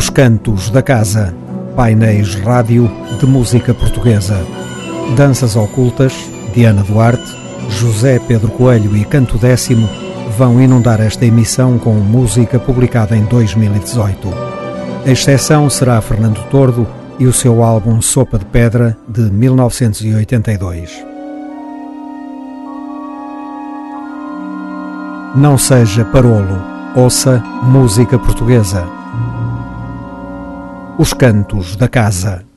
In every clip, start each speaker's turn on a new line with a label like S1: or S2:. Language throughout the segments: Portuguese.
S1: Os Cantos da Casa, painéis rádio de música portuguesa, danças ocultas, Diana Duarte, José Pedro Coelho e Canto Décimo vão inundar esta emissão com música publicada em 2018. A exceção será Fernando Tordo e o seu álbum Sopa de Pedra de 1982. Não seja parolo, ouça música portuguesa. Os Cantos da Casa.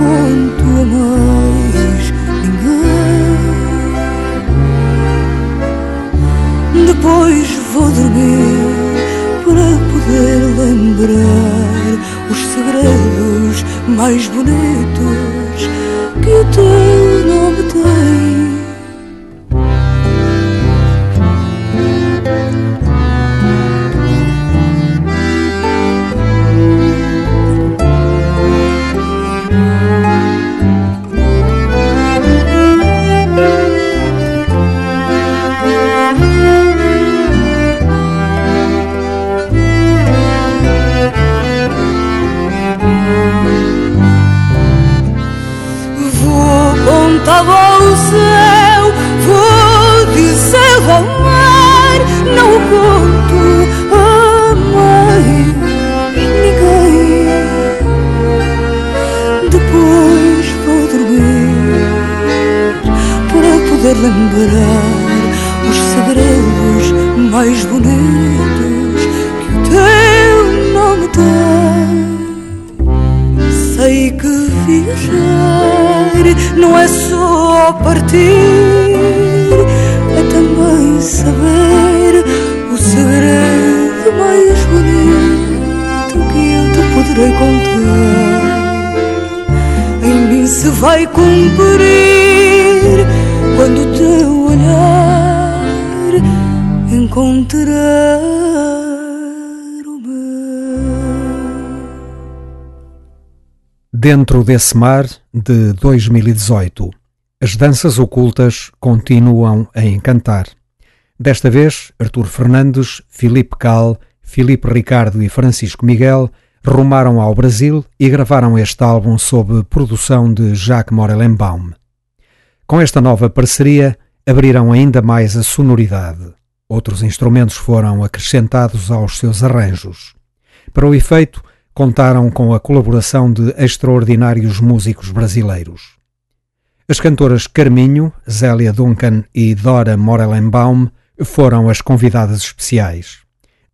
S2: Mar não o conto a mais ninguém depois vou dormir para poder lembrar os segredos mais bonitos que o teu nome tem. Lembrar os segredos mais bonitos que o teu nome tem. Sei que viajar não é só partir, é também saber o segredo mais bonito que eu te poderei contar. Em mim se vai cumprir quando o teu olhar encontrar o meu.
S1: Dentro desse mar de 2018, as danças ocultas continuam a encantar. Desta vez, Artur Fernandes, Filipe Cal, Filipe Ricardo e Francisco Miguel rumaram ao Brasil e gravaram este álbum sob produção de Jacques Morellenbaum. Com esta nova parceria, abriram ainda mais a sonoridade. Outros instrumentos foram acrescentados aos seus arranjos. Para o efeito, contaram com a colaboração de extraordinários músicos brasileiros. As cantoras Carminho, Zélia Duncan e Dora Morellenbaum foram as convidadas especiais.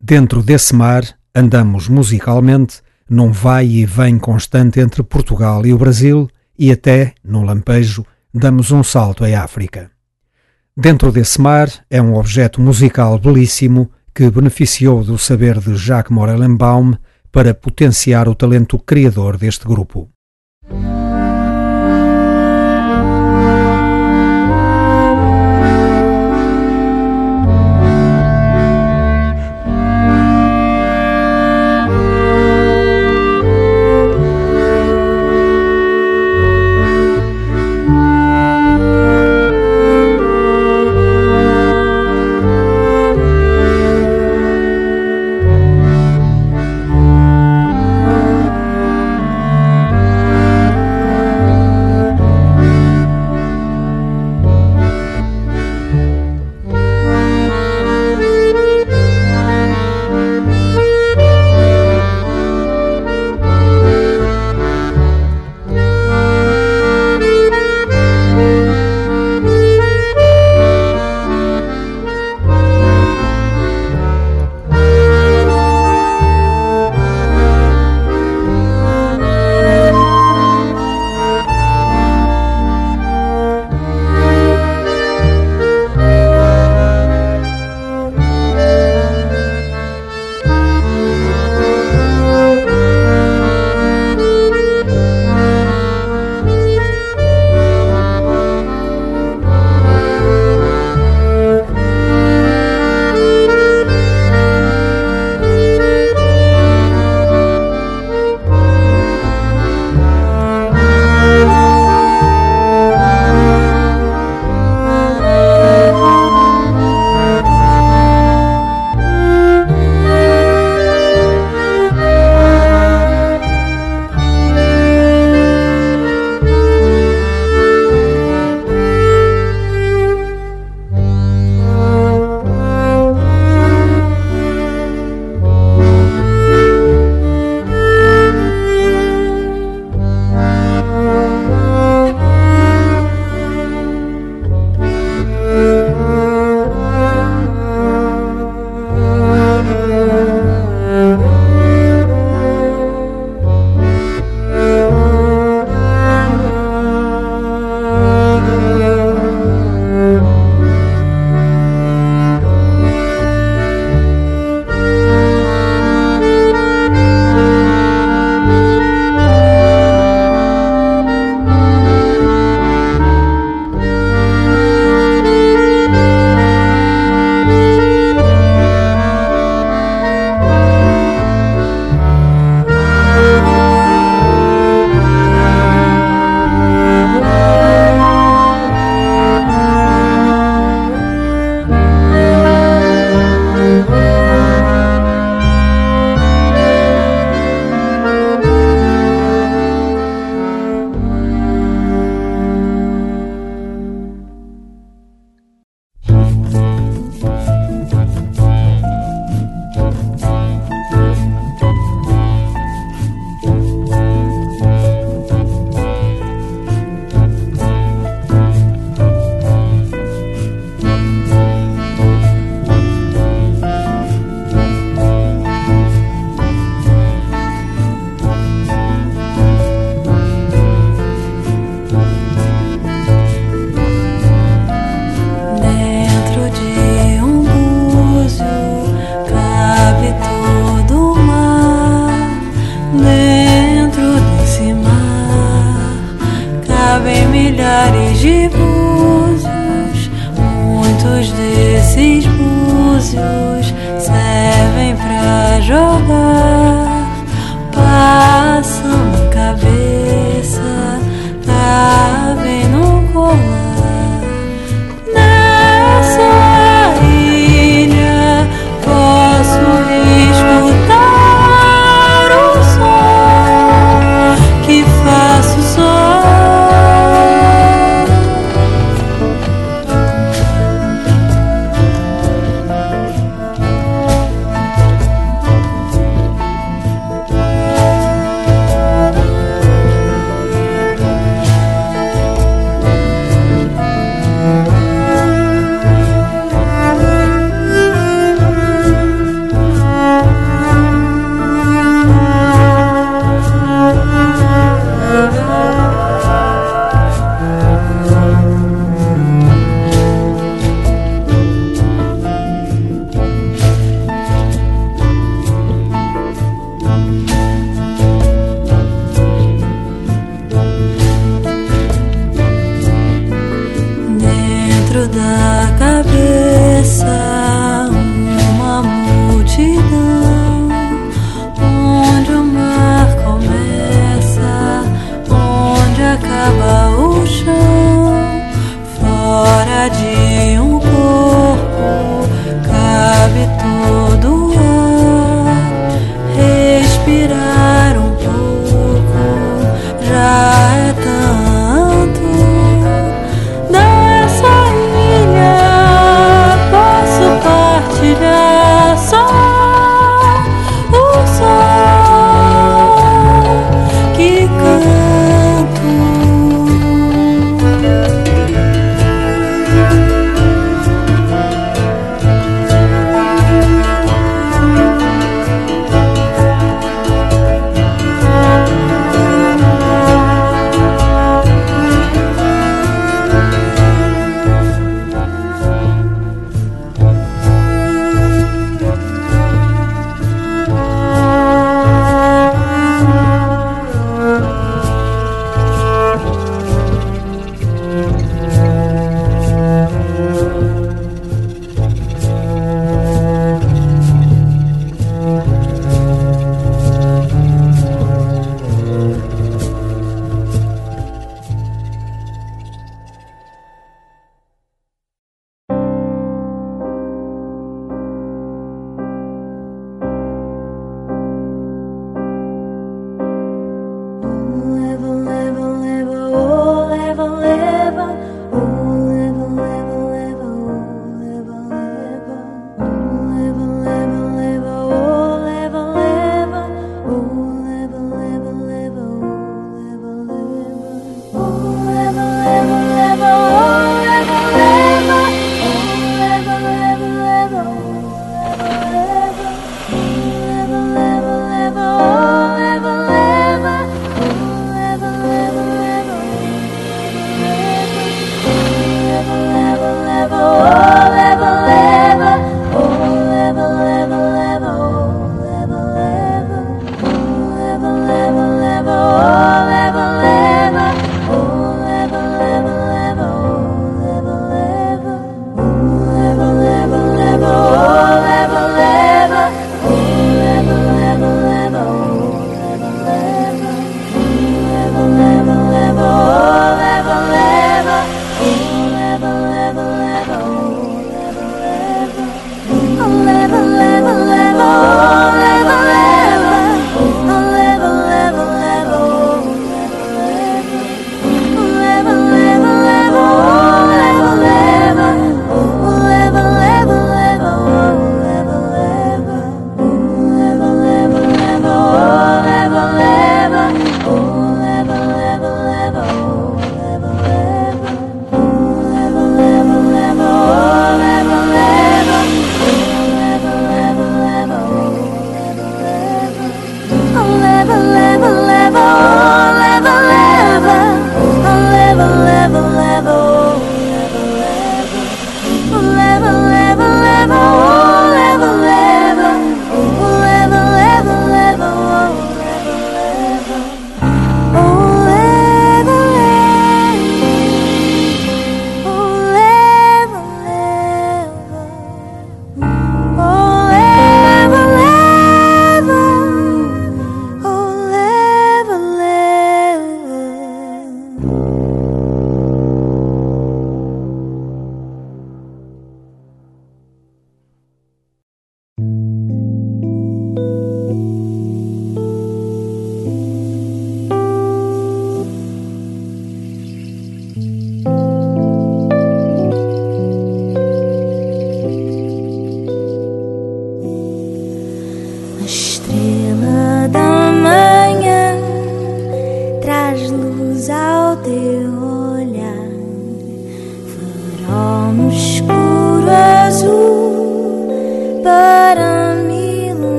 S1: Dentro desse mar, andamos musicalmente num vai e vem constante entre Portugal e o Brasil e até, num lampejo, damos um salto à África. Dentro desse mar é um objeto musical belíssimo que beneficiou do saber de Jacques Morellenbaum para potenciar o talento criador deste grupo.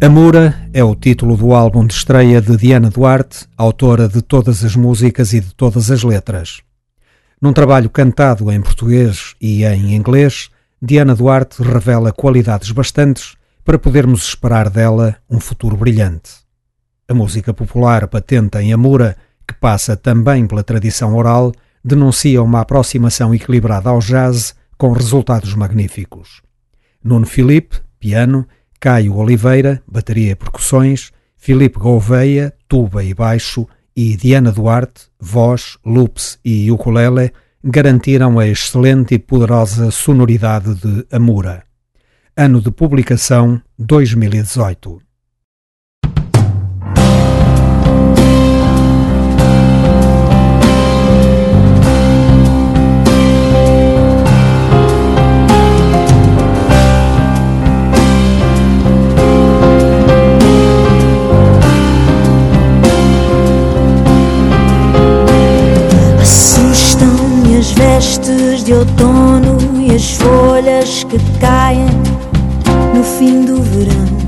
S1: Amura é o título do álbum de estreia de Diana Duarte, autora de todas as músicas e de todas as letras. Num trabalho cantado em português e em inglês, Diana Duarte revela qualidades bastantes para podermos esperar dela um futuro brilhante. A música popular patente em Amura, que passa também pela tradição oral, denuncia uma aproximação equilibrada ao jazz com resultados magníficos. Nuno Filipe, piano, Caio Oliveira, bateria e percussões, Filipe Gouveia, tuba e baixo e Diana Duarte, voz, loops e ukulele, garantiram a excelente e poderosa sonoridade de Amura. Ano de publicação 2018.
S2: Vestes de outono e as folhas que caem no fim do verão.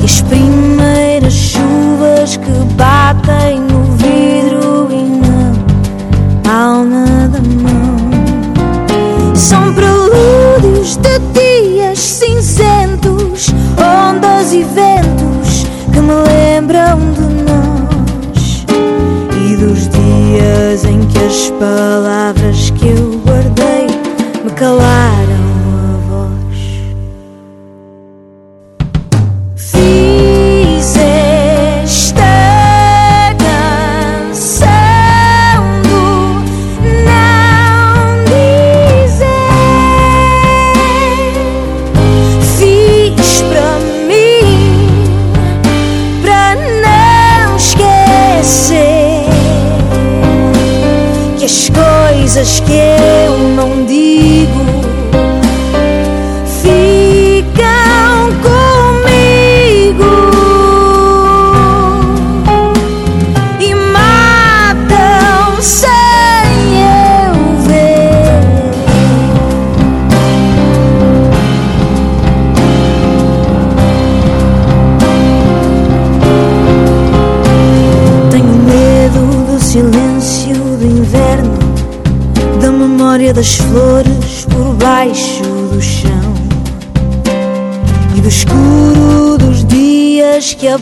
S2: E as primeiras chuvas que batem no vidro e na alma da mão. São prelúdios de dias cinzentos, ondas e ventos que me lembram de as palavras que eu guardei me calaram.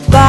S2: Dias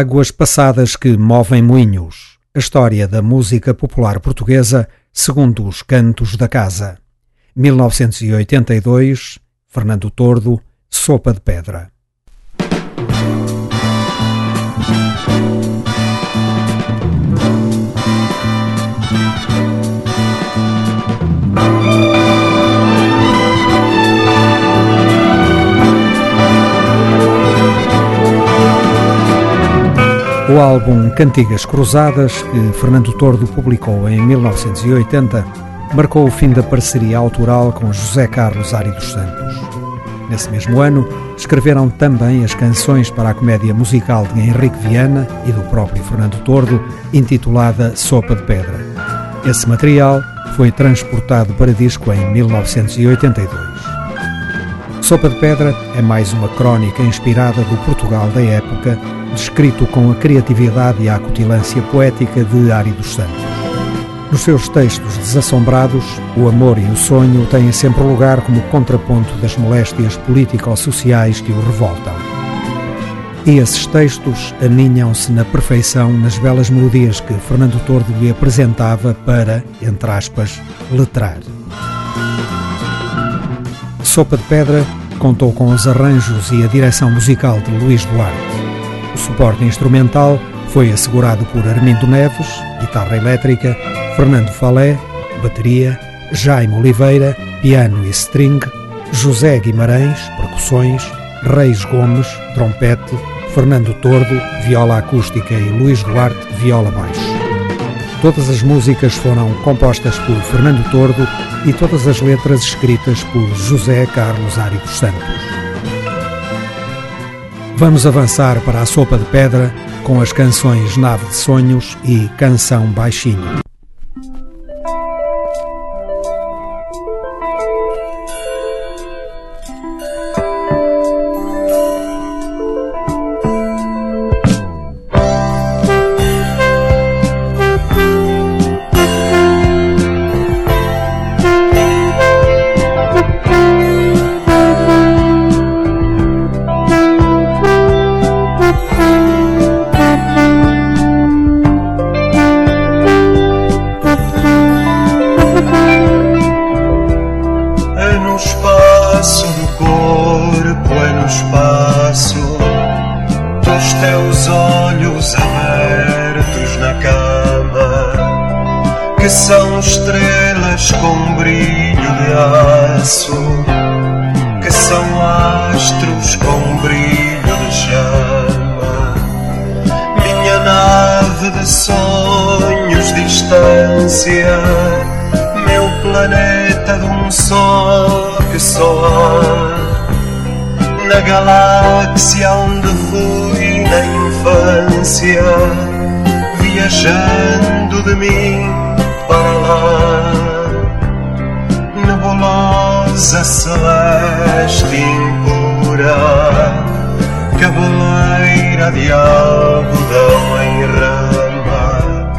S3: Águas passadas que movem moinhos. A história da música popular portuguesa segundo os cantos da casa. 1982, Fernando Tordo, Sopa de Pedra. O álbum Cantigas Cruzadas, que Fernando Tordo publicou em 1980, marcou o fim da parceria autoral com José Carlos Ari dos Santos. Nesse mesmo ano, escreveram também as canções para a comédia musical de Henrique Viana e do próprio Fernando Tordo, intitulada Sopa de Pedra. Esse material foi transportado para disco em 1982. Sopa de Pedra é mais uma crónica inspirada do Portugal da época descrito com a criatividade e a acutilância poética de Ari dos Santos. Nos seus textos desassombrados, o amor e o sonho têm sempre lugar como contraponto das moléstias político-sociais que o revoltam. E esses textos aninham-se na perfeição nas belas melodias que Fernando Tordo lhe apresentava para, entre aspas, letrar. Sopa de Pedra contou com os arranjos e a direção musical de Luís Duarte. O suporte instrumental foi assegurado por Armindo Neves, guitarra elétrica, Fernando Falé, bateria, Jaime Oliveira, piano e string, José Guimarães, percussões, Reis Gomes, trompete, Fernando Tordo, viola acústica e Luís Duarte, viola baixo. Todas as músicas foram compostas por Fernando Tordo e todas as letras escritas por José Carlos Ari dos Santos. Vamos avançar para a sopa de pedra com as canções Nave de Sonhos e Canção Baixinho. cabeleira de algodão em rama,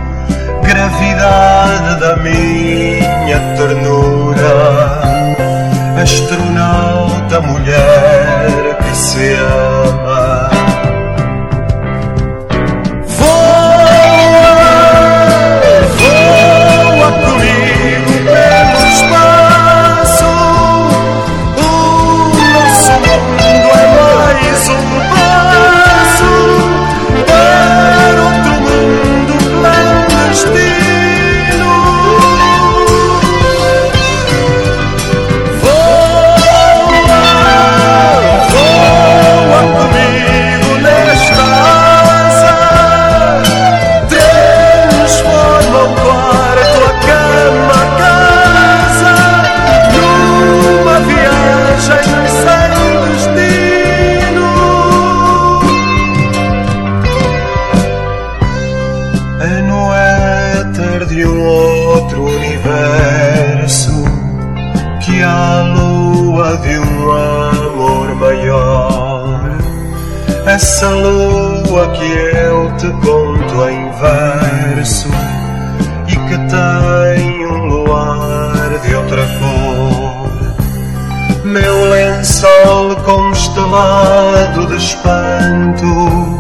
S3: gravidade da minha ternura, astronauta mulher que se ama. infinito,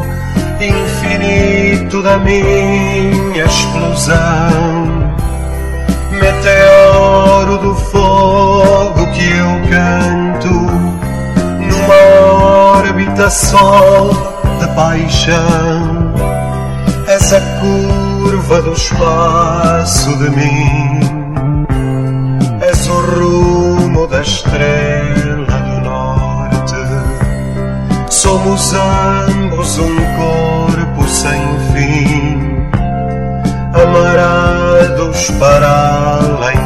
S3: infinito da minha explosão, meteoro do fogo que eu canto, numa órbita sol de paixão, essa curva do espaço de mim Somos ambos um corpo sem fim, amarados para além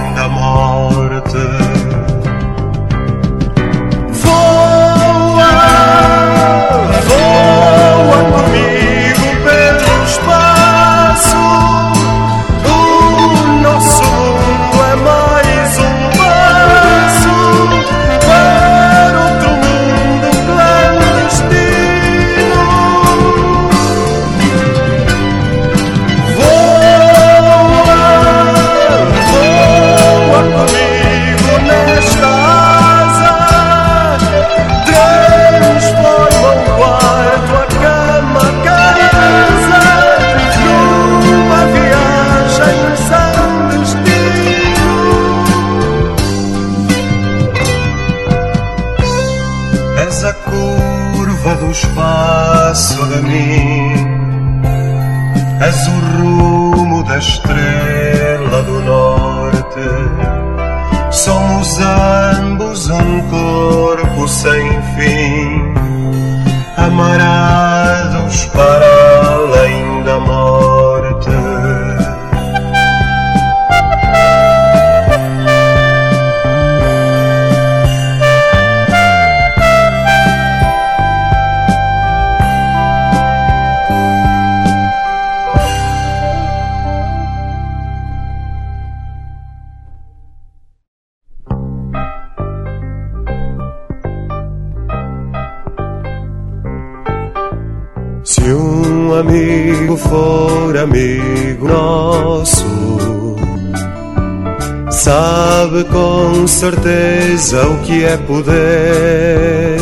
S3: certeza o que é poder.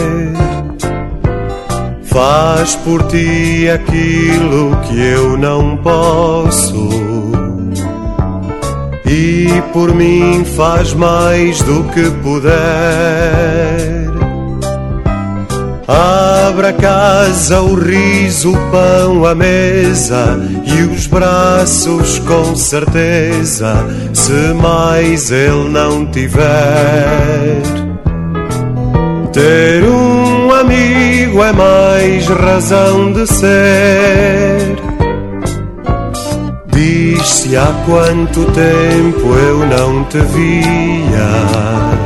S3: Faz por ti aquilo que eu não posso. E por mim faz mais do que puder. Abra a casa, o riso, o pão, a mesa e os braços com certeza, se mais ele não tiver. Ter um amigo é mais razão de ser. Diz-se há quanto tempo eu não te via.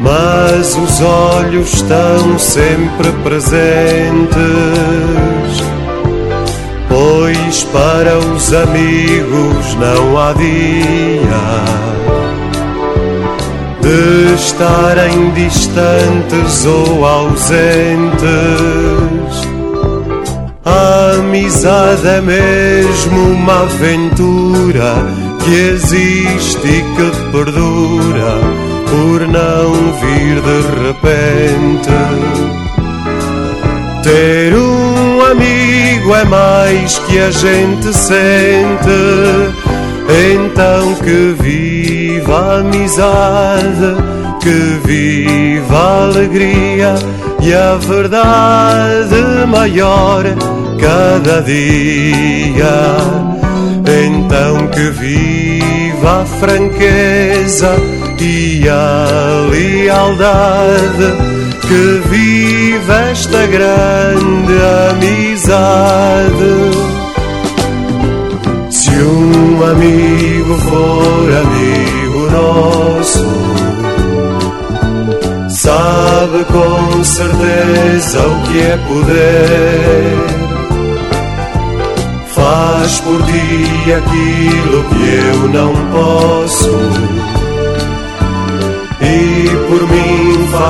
S3: Mas os olhos estão sempre presentes, para os amigos não há dia de estarem distantes ou ausentes. A amizade é mesmo uma aventura que existe e que perdura por não vir de repente. Ter um amigo é mais que a gente sente, então que viva a amizade, que viva a alegria e a verdade maior cada dia. Então que viva a franqueza e a lealdade, que viva esta grande amizade. Se um amigo for amigo nosso, sabe com certeza o que é poder. Faz por ti aquilo que eu não posso.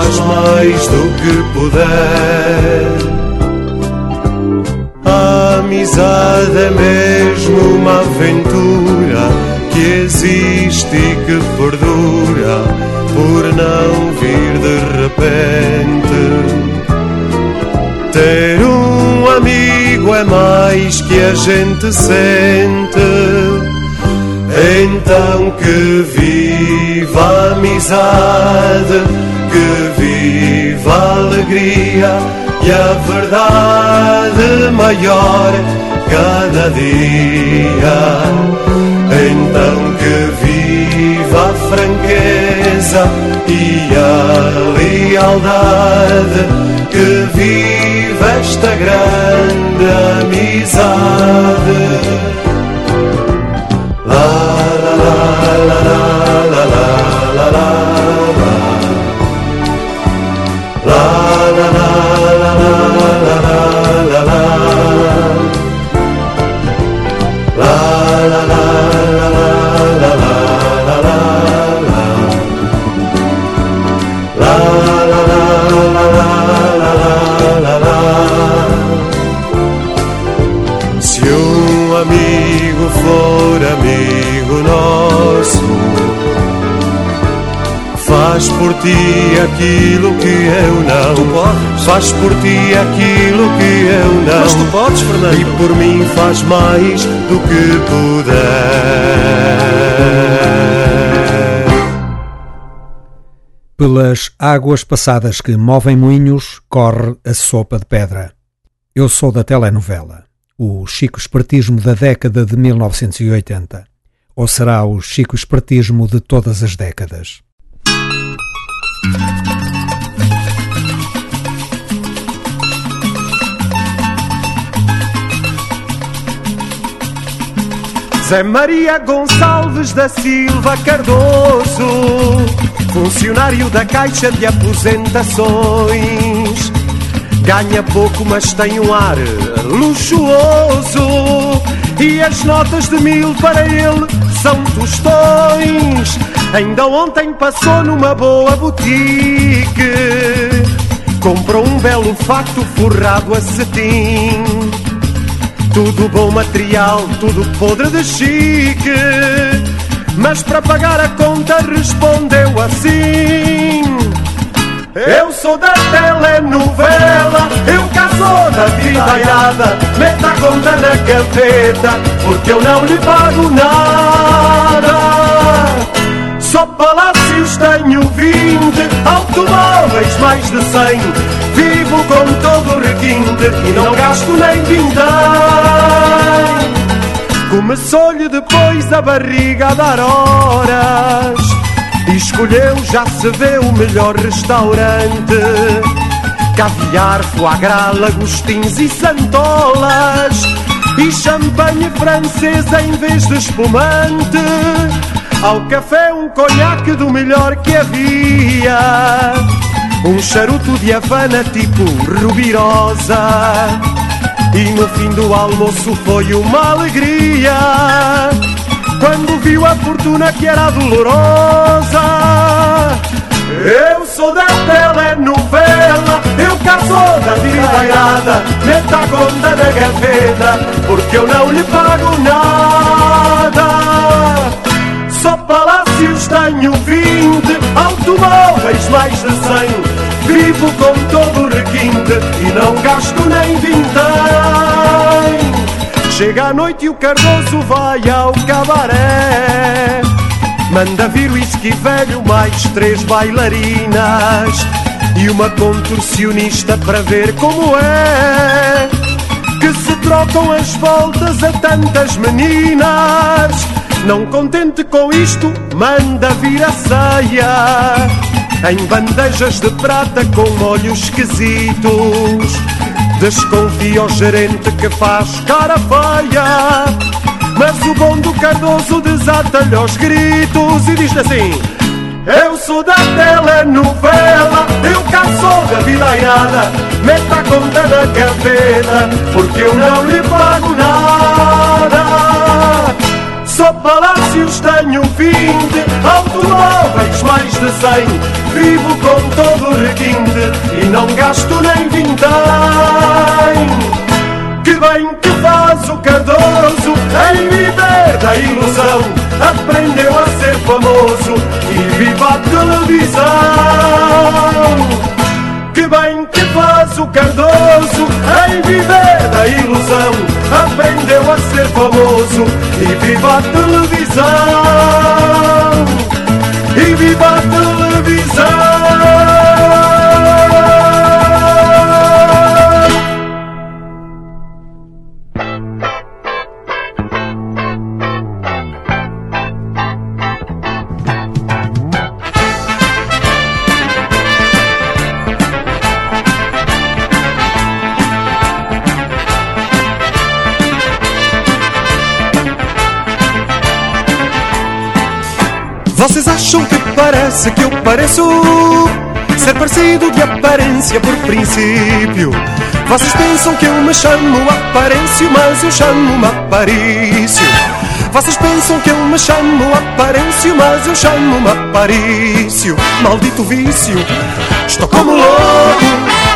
S3: Faz mais do que puder. A amizade é mesmo uma aventura que existe e que perdura por não vir de repente. Ter um amigo é mais que a gente sente. Então que viva a amizade, que alegria e a verdade maior cada dia. Então que viva a franqueza e a lealdade, que viva esta grande amizade. La la la la la la la la. Faz por ti aquilo que eu não.
S4: Mas tu podes, Fernando?
S3: E por mim faz mais do que puder.
S1: Pelas águas passadas que movem moinhos, corre a sopa de pedra. Eu sou da telenovela, o Chico Espertismo da década de 1980. Ou será o Chico Espertismo de todas as décadas?
S3: Zé Maria Gonçalves da Silva Cardoso, funcionário da Caixa de Aposentações. Ganha pouco, mas tem um ar luxuoso. E as notas de mil para ele são tostões. Ainda ontem passou numa boa boutique. Comprou um belo facto forrado a cetim. Tudo bom material, tudo podre de chique. Mas para pagar a conta respondeu assim: Eu sou da telenovela, eu cá sou da vida irada. Meta a conta na gaveta, porque eu não lhe pago nada. Só palácios tenho 20, automóveis mais de 100. Vivo com todo o requinte e não gasto nem vintém. Começou-lhe depois a barriga a dar horas. E escolheu, já se vê, o melhor restaurante. Caviar, foie gras, lagostins e santolas. E champanhe francesa em vez de espumante. Ao café um conhaque do melhor que havia Um charuto de Havana tipo rubirosa. E no fim do almoço foi uma alegria. Quando viu a fortuna que era dolorosa. Eu sou da telenovela Eu cá sou da vida irada Meta conta na gaveta Porque eu não lhe pago nada. Só palácios tenho 20 Automóveis mais de 100 Vivo com todo o requinte E não gasto nem vintém. Chega a noite e o Cardoso vai ao cabaré. Manda vir o whisky velho mais três bailarinas. E uma contorcionista para ver como é. Que se trocam as voltas a tantas meninas Não contente com isto, manda vir a ceia em bandejas de prata com molhos esquisitos. Desconfia o gerente que faz cara feia. Mas o bom do Cardoso desata-lhe aos gritos e diz assim: Eu sou da telenovela, eu cá sou da vida irada. Meta a conta na gaveta, porque eu não lhe pago nada. Só palácios tenho 20, automóveis mais de 100. Vivo com todo o requinte e não gasto nem vintém. Que bem que faz o Cardoso em viver da ilusão. Aprendeu a ser famoso e viva a televisão. Que bem que faz Cardoso em viver da ilusão. Aprendeu a ser famoso e viva a televisão. E viva a televisão. Vocês acham que parece que eu pareço ser parecido de aparência por princípio? Vocês pensam que eu me chamo Aparêncio, mas eu chamo-me Aparício. Vocês pensam que eu me chamo Aparêncio, mas eu chamo-me Aparício. Maldito vício, estou como louco,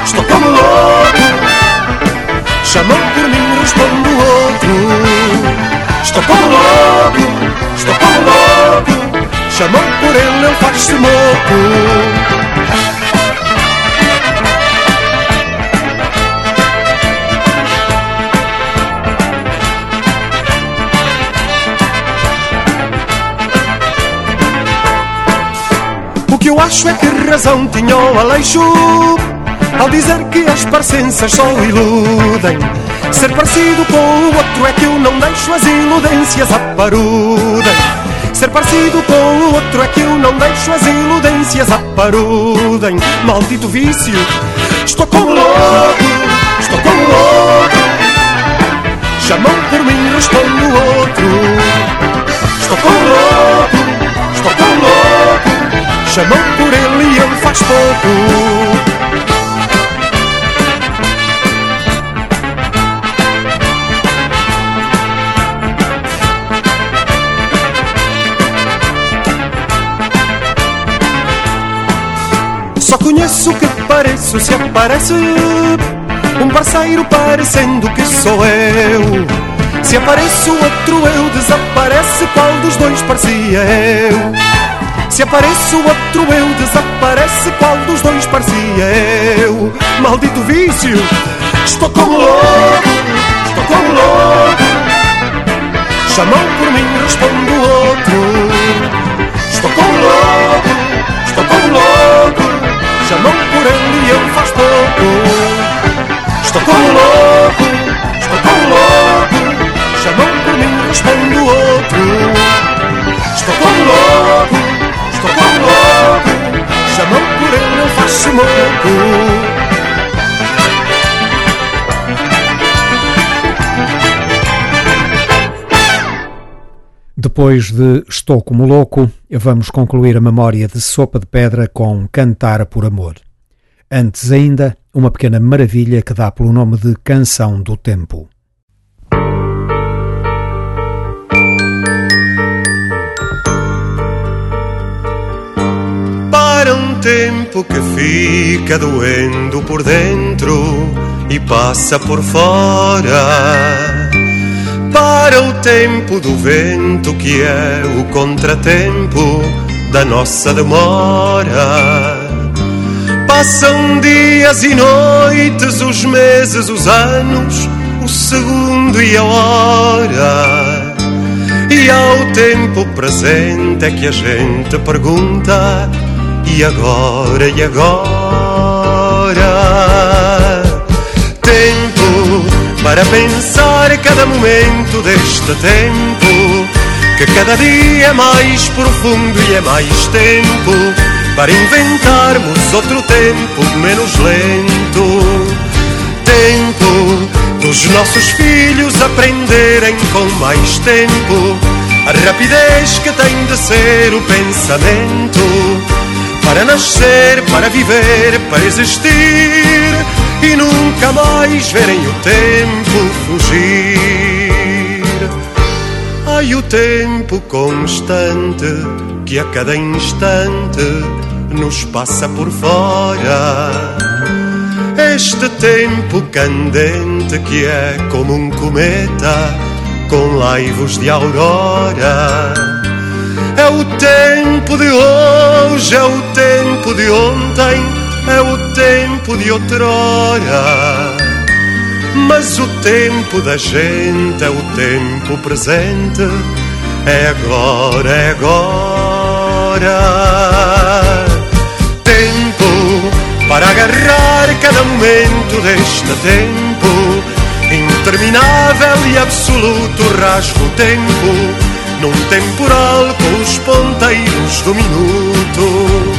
S3: estou como louco. Chamam por mim, respondo outro. Estou como louco. Chamam por ele, ele faz-se louco. O que eu acho é que razão tinha o Aleixo Ao dizer que as parecenças só iludem. Ser parecido com o outro é que eu não deixo as iludências aparudem Ser parecido com o outro é que eu não deixo as iludências aparudem. Maldito vício, estou como louco, estou como louco. Chamam por mim, respondo outro. Estou como louco, estou como louco. Chamam por ele e ele faz pouco. Só conheço que pareço se aparece um parceiro parecendo que sou eu. Se apareço outro eu desaparece, qual dos dois parecia eu? Se apareço outro eu desaparece, qual dos dois parecia eu? Maldito vício, estou como louco, estou como louco. Chamam por mim, respondo outro. Chamam por ele e ele faz pouco. Estou como louco, estou como louco. Chamam por mim, respondo outro
S1: Depois de Estou como Louco, vamos concluir a memória de Sopa de Pedra com Cantar por Amor. Antes ainda, uma pequena maravilha que dá pelo nome de Canção do Tempo.
S3: Para um tempo que fica doendo por dentro e passa por fora para o tempo do vento que é o contratempo da nossa demora. Passam dias e noites, os meses, os anos, o segundo e a hora. E ao tempo presente é que a gente pergunta: e agora, e agora? Para pensar cada momento deste tempo, que cada dia é mais profundo e é mais tempo para inventarmos outro tempo menos lento. Tempo dos nossos filhos aprenderem com mais tempo a rapidez que tem de ser o pensamento para nascer, para viver, para existir e nunca mais verem o tempo fugir. Ai, o tempo constante que a cada instante nos passa por fora. Este tempo candente que é como um cometa com laivos de aurora. É o tempo de hoje, é o tempo de ontem é o tempo de outrora. Mas o tempo da gente é o tempo presente. É agora, é agora. Tempo para agarrar cada momento deste tempo. Interminável e absoluto rasgo tempo. Num temporal com os ponteiros do minuto.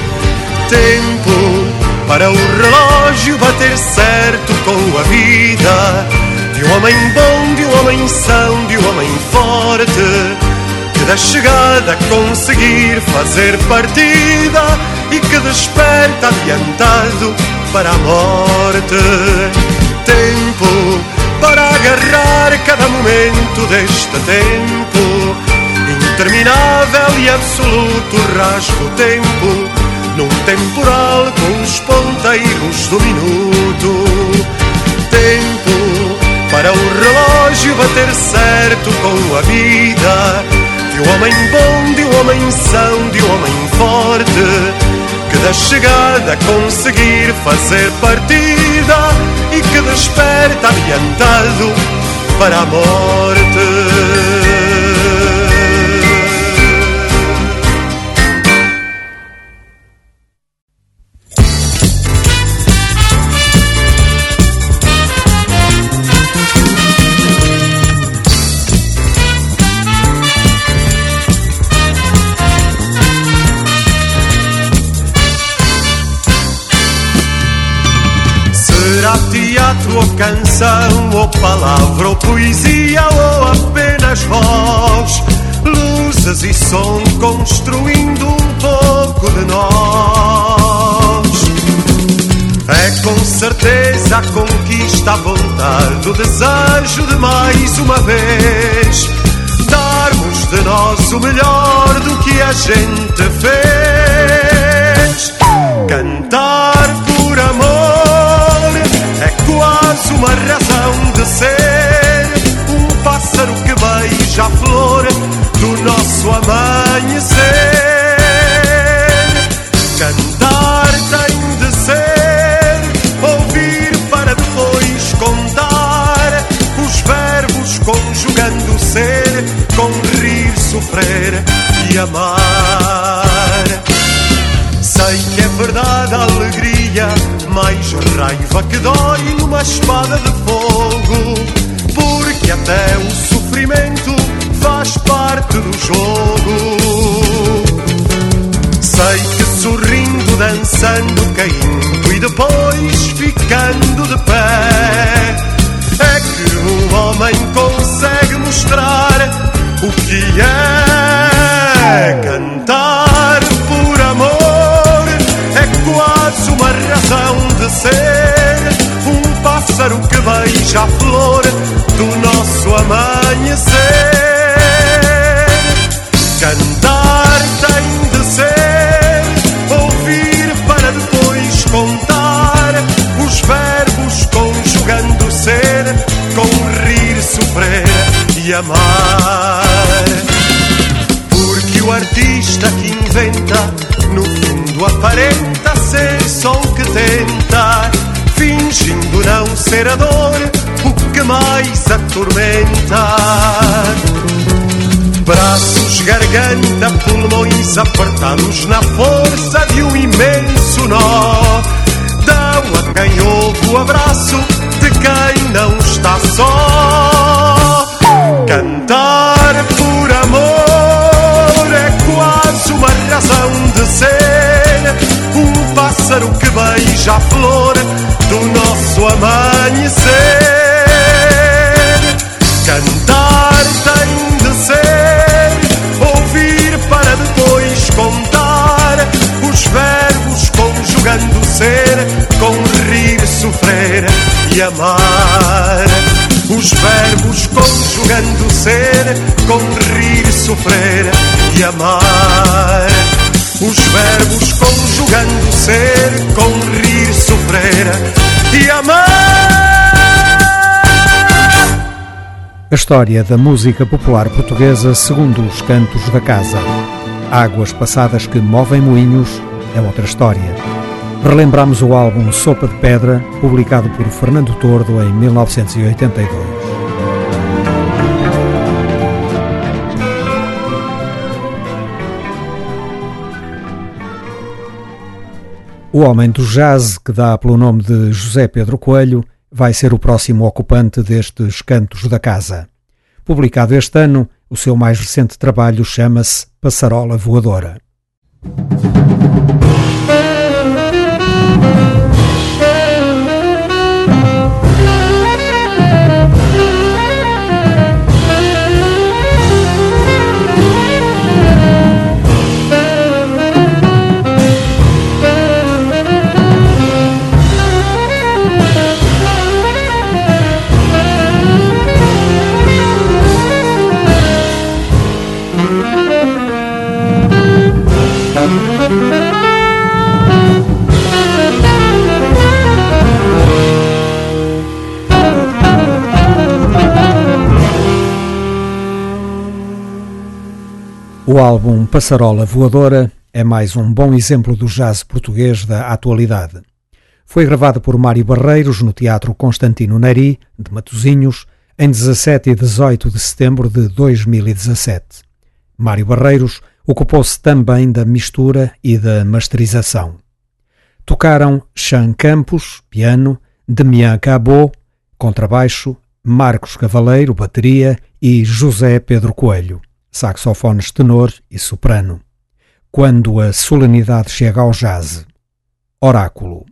S3: Tempo para o relógio bater certo com a vida de um homem bom, de um homem são, de um homem forte que da chegada conseguir fazer partida e que desperta adiantado para a morte. Tempo para agarrar cada momento deste tempo interminável e absoluto rasgo tempo num temporal com os ponteiros do minuto. Tempo para o relógio bater certo com a vida de um homem bom, de um homem são, de um homem forte que da chegada conseguir fazer partida e que desperta adiantado para a morte. Ou canção, ou palavra ou poesia, ou apenas voz, luzes e som construindo um pouco de nós. É com certeza a conquista, a vontade, o desejo de mais uma vez darmos de nós o melhor do que a gente fez. Cantar quase uma razão de ser. Um pássaro que beija a flor do nosso amanhecer. Cantar tem de ser, ouvir para depois contar. Os verbos conjugando ser, com rir, sofrer e amar. Sei que é verdade a alegria, mais raiva que dói numa espada de fogo. Porque até o sofrimento faz parte do jogo. Sei que sorrindo, dançando, caindo e depois ficando de pé. É que um homem consegue mostrar o que é cantar razão de ser. Um pássaro que beija a flor do nosso amanhecer. Cantar tem de ser, ouvir para depois contar. Os verbos conjugando ser, com rir, sofrer e amar. Porque o artista que inventa no fundo aparenta só que tenta, fingindo não ser a dor o que mais atormenta. Braços, garganta, pulmões apertados na força de um imenso nó. Dão a quem ouve o abraço de quem não está só. Cantar por amor é quase uma razão de ser. Pássaro que beija a flor do nosso amanhecer. Cantar tem de ser, ouvir para depois contar. Os verbos conjugando ser, com rir, sofrer e amar. Os verbos conjugando ser, com rir, sofrer e amar. Os verbos conjugando ser, com rir, sofrer e amar.
S1: A história da música popular portuguesa segundo os cantos da casa. Águas passadas que movem moinhos é outra história. Relembramos o álbum Sopa de Pedra, publicado por Fernando Tordo em 1982. O homem do jazz, que dá pelo nome de José Pedro Coelho, vai ser o próximo ocupante destes cantos da casa. Publicado este ano, o seu mais recente trabalho chama-se Passarola Voadora. O álbum Passarola Voadora é mais um bom exemplo do jazz português da atualidade. Foi gravado por Mário Barreiros no Teatro Constantino Neri, de Matosinhos, em 17 e 18 de setembro de 2017. Mário Barreiros ocupou-se também da mistura e da masterização. Tocaram Chan Campos, piano, Demian Cabot, contrabaixo, Marcos Cavaleiro, bateria e José Pedro Coelho saxofones tenor e soprano. Quando a solenidade chega ao jazz. Oráculo.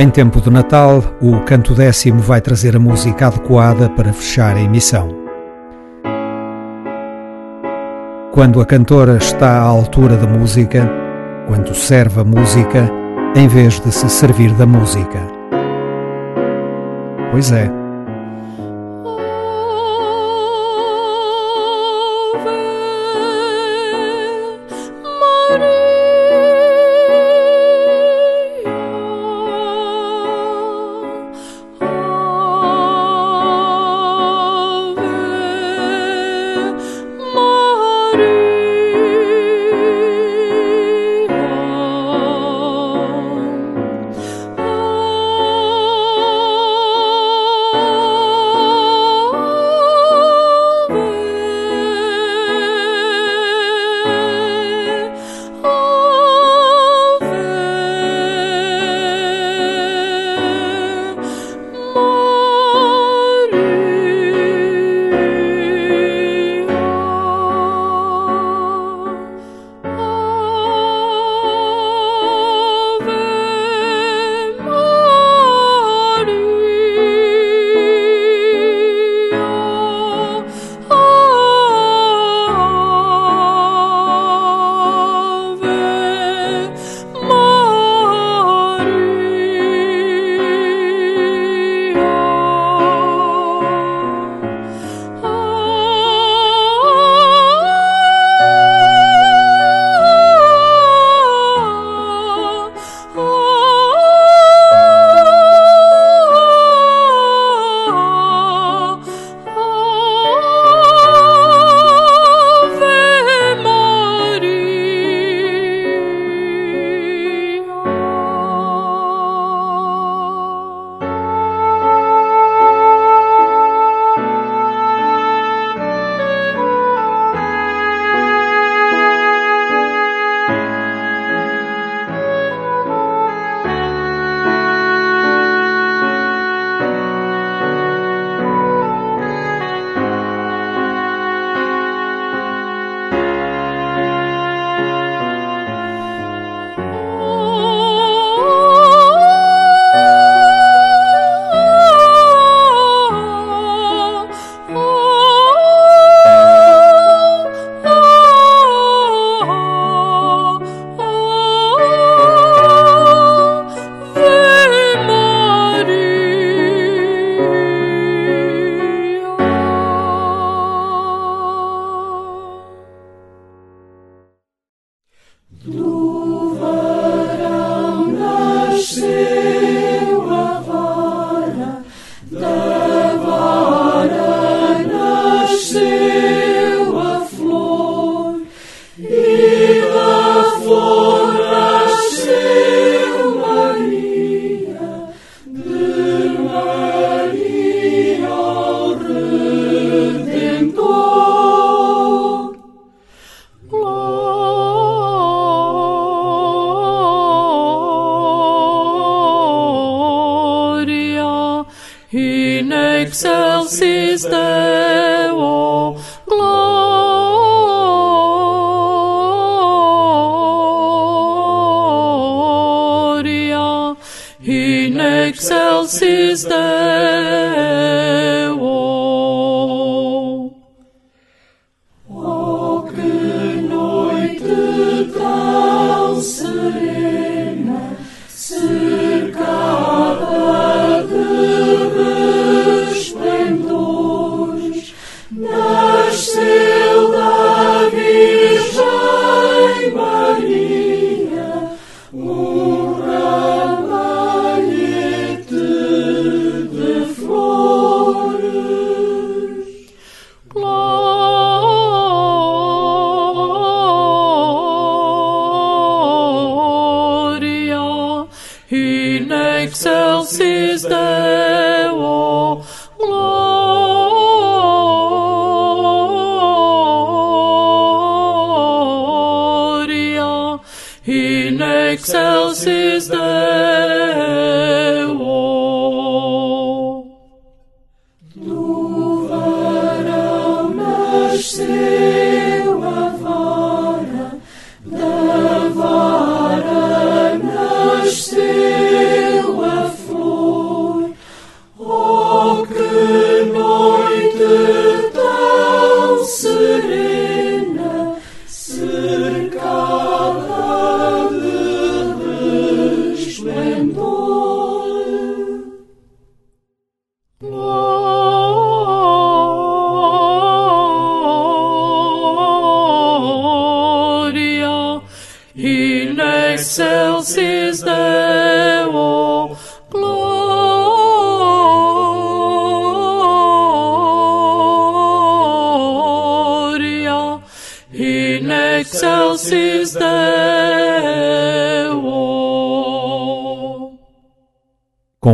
S1: Em tempo de Natal, o canto décimo vai trazer a música adequada para fechar a emissão. Quando a cantora está à altura da música, quando serve a música, em vez de se servir da música. Pois é.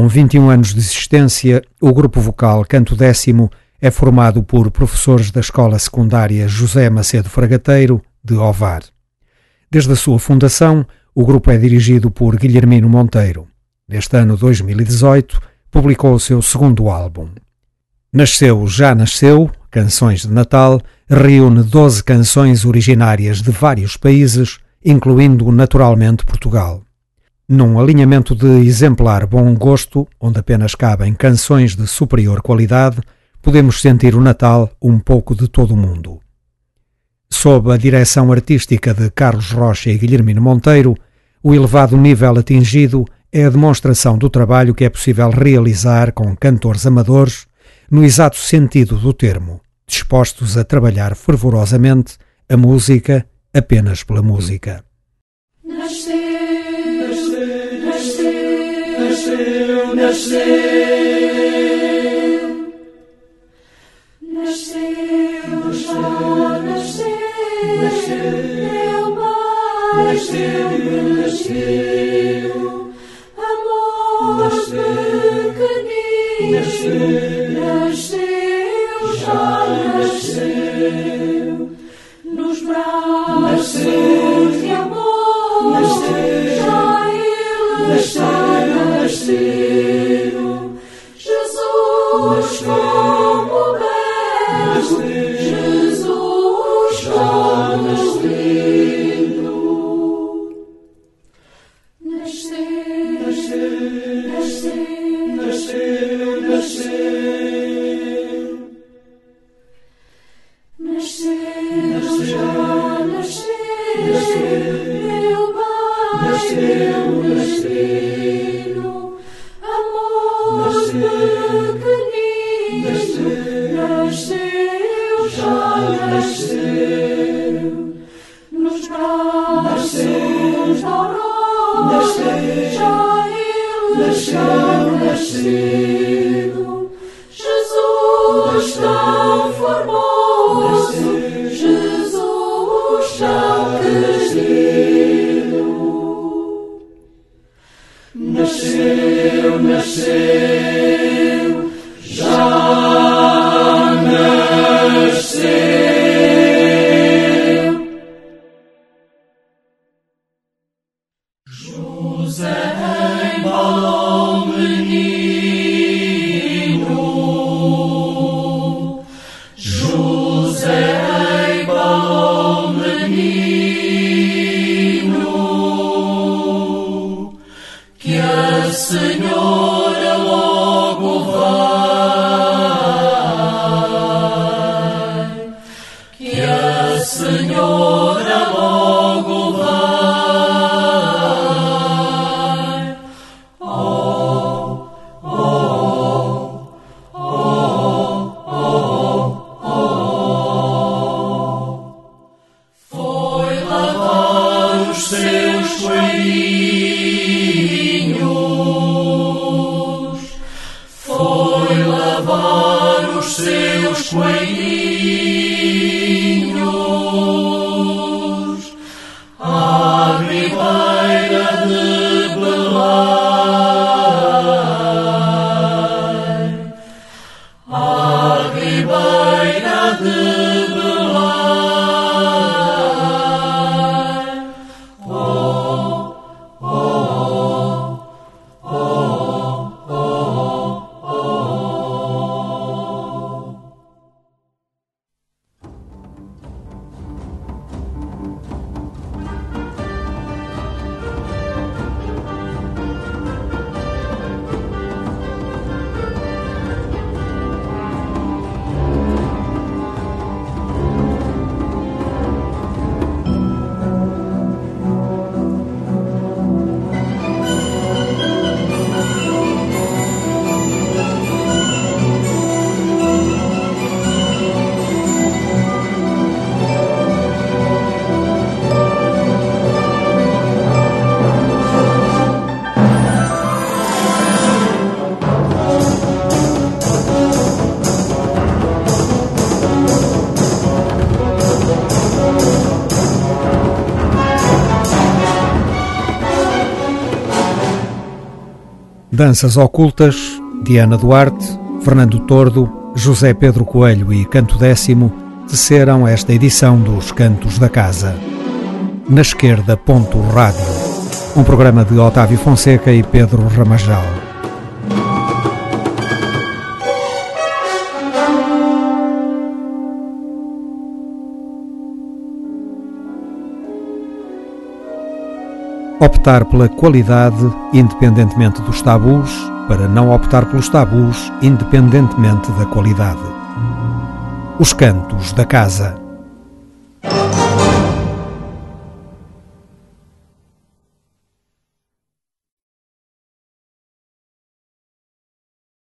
S1: Com 21 anos de existência, o grupo vocal Canto Décimo é formado por professores da Escola Secundária José Macedo Fragateiro, de Ovar. Desde a sua fundação, o grupo é dirigido por Guilhermino Monteiro. Neste ano 2018, publicou o seu segundo álbum. Nasceu Já Nasceu, Canções de Natal, reúne 12 canções originárias de vários países, incluindo naturalmente Portugal. Num alinhamento de exemplar bom gosto, onde apenas cabem canções de superior qualidade, podemos sentir o Natal um pouco de todo o mundo. Sob a direção artística de Carlos Rocha e Guilhermino Monteiro, o elevado nível atingido é a demonstração do trabalho que é possível realizar com cantores amadores, no exato sentido do termo, dispostos a trabalhar fervorosamente a música apenas pela música.
S2: Nasceu, nasceu, os seus coelhinhos, foi lavar os seus coelhinhos.
S1: Danças Ocultas, Diana Duarte, Fernando Tordo, José Pedro Coelho e Canto Décimo teceram esta edição dos Cantos da Casa. Na esquerda, Ponto Rádio, um programa de Otávio Fonseca e Pedro Ramajal. Optar pela qualidade, independentemente dos tabus, para não optar pelos tabus, independentemente da qualidade. Os Cantos da Casa.